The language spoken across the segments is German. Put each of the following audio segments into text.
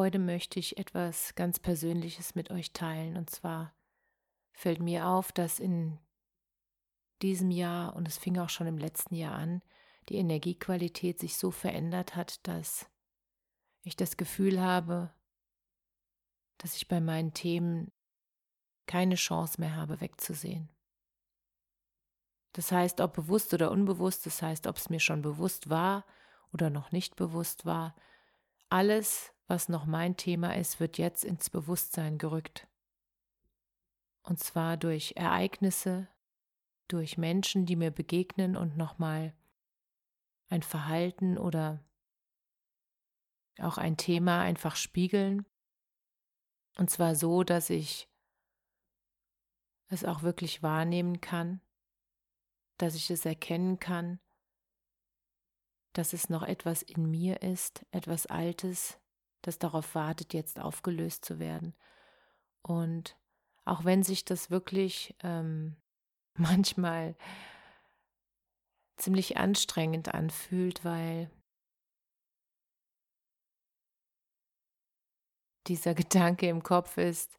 Heute möchte ich etwas ganz Persönliches mit euch teilen. Und zwar fällt mir auf, dass in diesem Jahr, und es fing auch schon im letzten Jahr an, die Energiequalität sich so verändert hat, dass ich das Gefühl habe, dass ich bei meinen Themen keine Chance mehr habe, wegzusehen. Das heißt, ob bewusst oder unbewusst, das heißt, ob es mir schon bewusst war oder noch nicht bewusst war, alles, was noch mein Thema ist, wird jetzt ins Bewusstsein gerückt. Und zwar durch Ereignisse, durch Menschen, die mir begegnen und nochmal ein Verhalten oder auch ein Thema einfach spiegeln. Und zwar so, dass ich es auch wirklich wahrnehmen kann, dass ich es erkennen kann, dass es noch etwas in mir ist, etwas Altes, das darauf wartet, jetzt aufgelöst zu werden. Und auch wenn sich das wirklich ähm, manchmal ziemlich anstrengend anfühlt, weil dieser Gedanke im Kopf ist,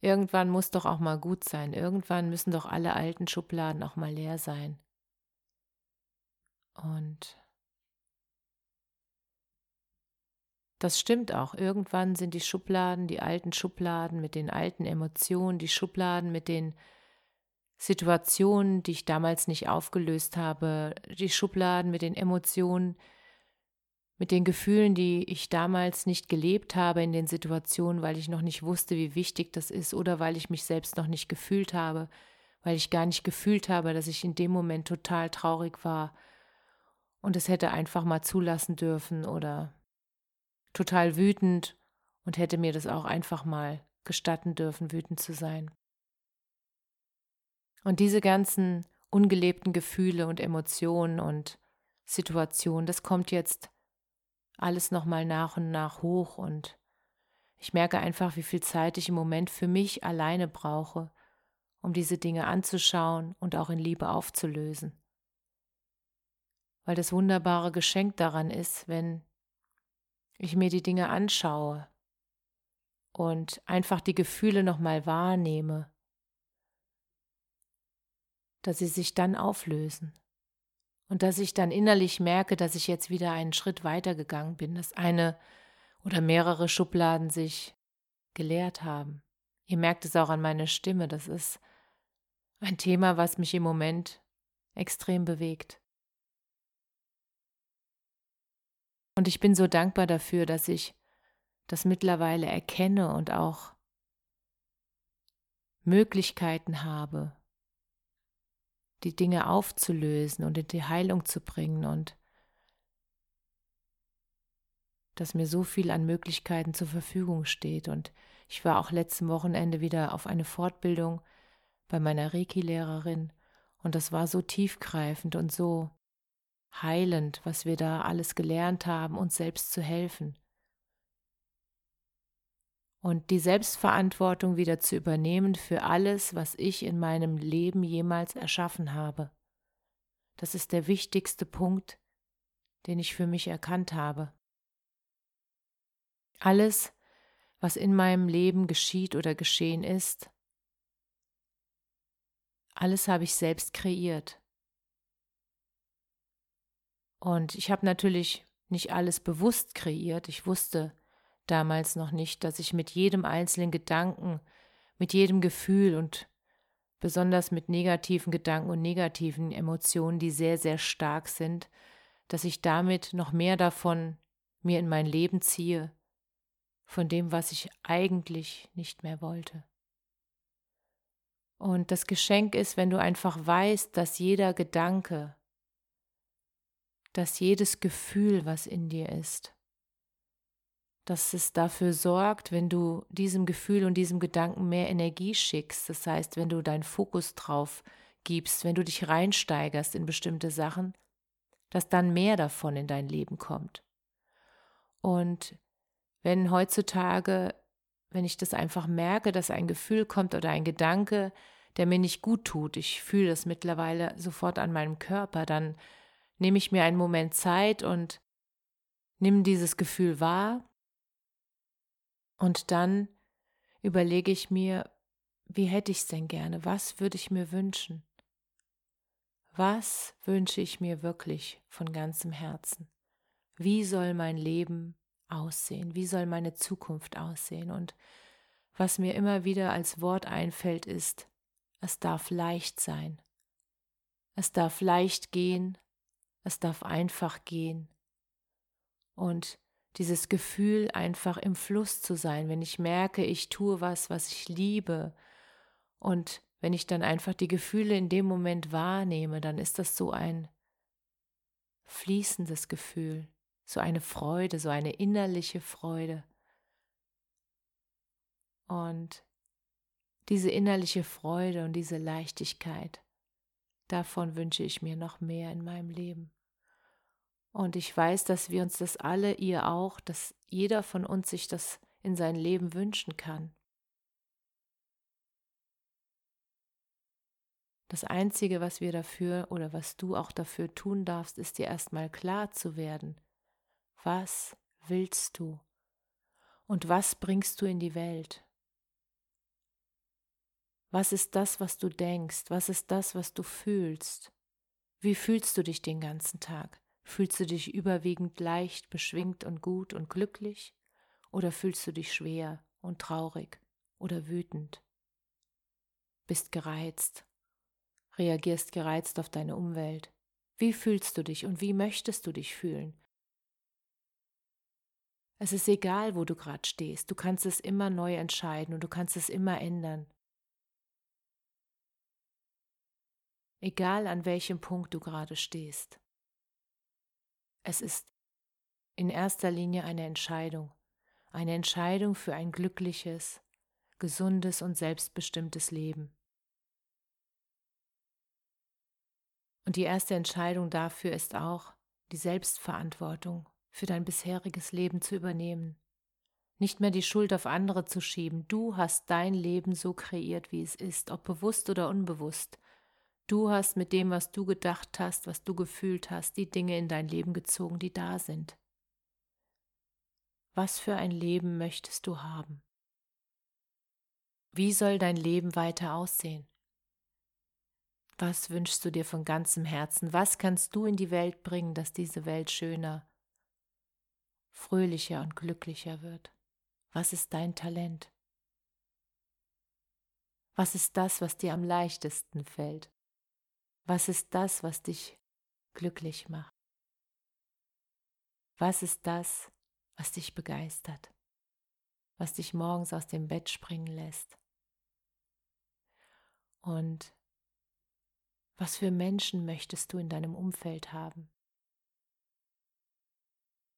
irgendwann muss doch auch mal gut sein, irgendwann müssen doch alle alten Schubladen auch mal leer sein. Und das stimmt auch, irgendwann sind die Schubladen, die alten Schubladen mit den alten Emotionen, die Schubladen mit den Situationen, die ich damals nicht aufgelöst habe, die Schubladen mit den Emotionen, mit den Gefühlen, die ich damals nicht gelebt habe in den Situationen, weil ich noch nicht wusste, wie wichtig das ist oder weil ich mich selbst noch nicht gefühlt habe, weil ich gar nicht gefühlt habe, dass ich in dem Moment total traurig war und es hätte einfach mal zulassen dürfen oder total wütend und hätte mir das auch einfach mal gestatten dürfen, wütend zu sein. Und diese ganzen ungelebten Gefühle und Emotionen und Situationen, das kommt jetzt alles nochmal nach und nach hoch und ich merke einfach, wie viel Zeit ich im Moment für mich alleine brauche, um diese Dinge anzuschauen und auch in Liebe aufzulösen. Weil das wunderbare Geschenk daran ist, wenn ich mir die Dinge anschaue und einfach die Gefühle nochmal wahrnehme dass sie sich dann auflösen und dass ich dann innerlich merke, dass ich jetzt wieder einen Schritt weiter gegangen bin, dass eine oder mehrere Schubladen sich geleert haben. Ihr merkt es auch an meiner Stimme, das ist ein Thema, was mich im Moment extrem bewegt. Und ich bin so dankbar dafür, dass ich das mittlerweile erkenne und auch Möglichkeiten habe, die Dinge aufzulösen und in die Heilung zu bringen und dass mir so viel an Möglichkeiten zur Verfügung steht. Und ich war auch letzten Wochenende wieder auf eine Fortbildung bei meiner Reiki-Lehrerin und das war so tiefgreifend und so heilend, was wir da alles gelernt haben, uns selbst zu helfen und die Selbstverantwortung wieder zu übernehmen für alles, was ich in meinem Leben jemals erschaffen habe. Das ist der wichtigste Punkt, den ich für mich erkannt habe. Alles, was in meinem Leben geschieht oder geschehen ist, alles habe ich selbst kreiert. Und ich habe natürlich nicht alles bewusst kreiert. Ich wusste, damals noch nicht, dass ich mit jedem einzelnen Gedanken, mit jedem Gefühl und besonders mit negativen Gedanken und negativen Emotionen, die sehr, sehr stark sind, dass ich damit noch mehr davon mir in mein Leben ziehe, von dem, was ich eigentlich nicht mehr wollte. Und das Geschenk ist, wenn du einfach weißt, dass jeder Gedanke, dass jedes Gefühl, was in dir ist, dass es dafür sorgt, wenn du diesem Gefühl und diesem Gedanken mehr Energie schickst, das heißt, wenn du deinen Fokus drauf gibst, wenn du dich reinsteigerst in bestimmte Sachen, dass dann mehr davon in dein Leben kommt. Und wenn heutzutage, wenn ich das einfach merke, dass ein Gefühl kommt oder ein Gedanke, der mir nicht gut tut, ich fühle das mittlerweile sofort an meinem Körper, dann nehme ich mir einen Moment Zeit und nimm dieses Gefühl wahr und dann überlege ich mir, wie hätte ich es denn gerne? Was würde ich mir wünschen? Was wünsche ich mir wirklich von ganzem Herzen? Wie soll mein Leben aussehen? Wie soll meine Zukunft aussehen? Und was mir immer wieder als Wort einfällt, ist, es darf leicht sein. Es darf leicht gehen, es darf einfach gehen. Und dieses Gefühl, einfach im Fluss zu sein, wenn ich merke, ich tue was, was ich liebe. Und wenn ich dann einfach die Gefühle in dem Moment wahrnehme, dann ist das so ein fließendes Gefühl, so eine Freude, so eine innerliche Freude. Und diese innerliche Freude und diese Leichtigkeit, davon wünsche ich mir noch mehr in meinem Leben. Und ich weiß, dass wir uns das alle, ihr auch, dass jeder von uns sich das in sein Leben wünschen kann. Das Einzige, was wir dafür oder was du auch dafür tun darfst, ist dir erstmal klar zu werden. Was willst du? Und was bringst du in die Welt? Was ist das, was du denkst? Was ist das, was du fühlst? Wie fühlst du dich den ganzen Tag? Fühlst du dich überwiegend leicht, beschwingt und gut und glücklich? Oder fühlst du dich schwer und traurig oder wütend? Bist gereizt? Reagierst gereizt auf deine Umwelt? Wie fühlst du dich und wie möchtest du dich fühlen? Es ist egal, wo du gerade stehst, du kannst es immer neu entscheiden und du kannst es immer ändern. Egal an welchem Punkt du gerade stehst. Es ist in erster Linie eine Entscheidung, eine Entscheidung für ein glückliches, gesundes und selbstbestimmtes Leben. Und die erste Entscheidung dafür ist auch, die Selbstverantwortung für dein bisheriges Leben zu übernehmen. Nicht mehr die Schuld auf andere zu schieben. Du hast dein Leben so kreiert, wie es ist, ob bewusst oder unbewusst. Du hast mit dem, was du gedacht hast, was du gefühlt hast, die Dinge in dein Leben gezogen, die da sind. Was für ein Leben möchtest du haben? Wie soll dein Leben weiter aussehen? Was wünschst du dir von ganzem Herzen? Was kannst du in die Welt bringen, dass diese Welt schöner, fröhlicher und glücklicher wird? Was ist dein Talent? Was ist das, was dir am leichtesten fällt? Was ist das, was dich glücklich macht? Was ist das, was dich begeistert? Was dich morgens aus dem Bett springen lässt? Und was für Menschen möchtest du in deinem Umfeld haben?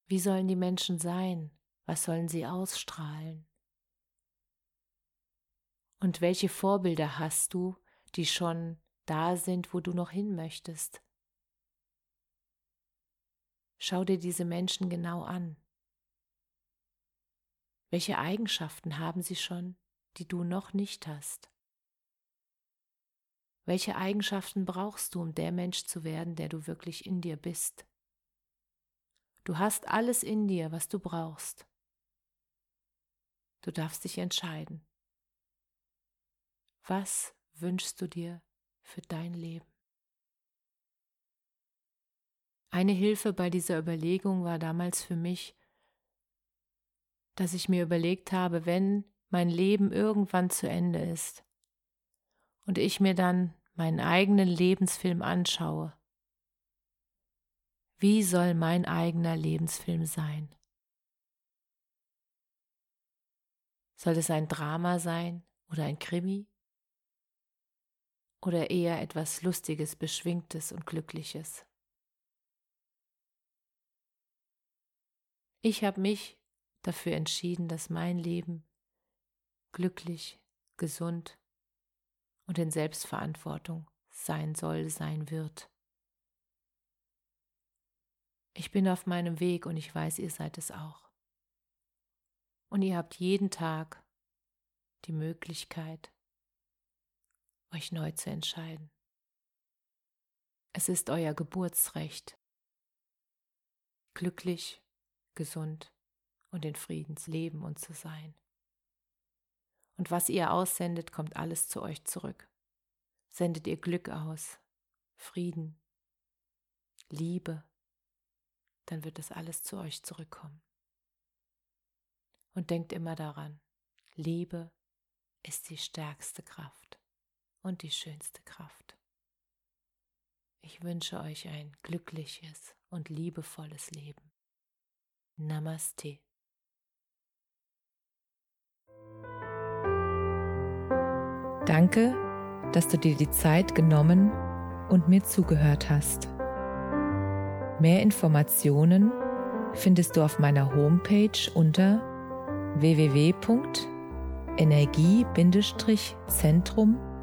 Wie sollen die Menschen sein? Was sollen sie ausstrahlen? Und welche Vorbilder hast du, die schon da sind, wo du noch hin möchtest. Schau dir diese Menschen genau an. Welche Eigenschaften haben sie schon, die du noch nicht hast? Welche Eigenschaften brauchst du, um der Mensch zu werden, der du wirklich in dir bist? Du hast alles in dir, was du brauchst. Du darfst dich entscheiden. Was wünschst du dir für dein Leben. Eine Hilfe bei dieser Überlegung war damals für mich, dass ich mir überlegt habe, wenn mein Leben irgendwann zu Ende ist und ich mir dann meinen eigenen Lebensfilm anschaue, wie soll mein eigener Lebensfilm sein? Soll es ein Drama sein oder ein Krimi? Oder eher etwas Lustiges, Beschwingtes und Glückliches? Ich habe mich dafür entschieden, dass mein Leben glücklich, gesund und in Selbstverantwortung sein soll, sein wird. Ich bin auf meinem Weg und ich weiß, ihr seid es auch. Und ihr habt jeden Tag die Möglichkeit, euch neu zu entscheiden. Es ist euer Geburtsrecht, glücklich, gesund und in Friedens leben und zu sein. Und was ihr aussendet, kommt alles zu euch zurück. Sendet ihr Glück aus, Frieden, Liebe, dann wird das alles zu euch zurückkommen. Und denkt immer daran, Liebe ist die stärkste Kraft und die schönste Kraft. Ich wünsche euch ein glückliches und liebevolles Leben. Namaste. Danke, dass du dir die Zeit genommen und mir zugehört hast. Mehr Informationen findest du auf meiner Homepage unter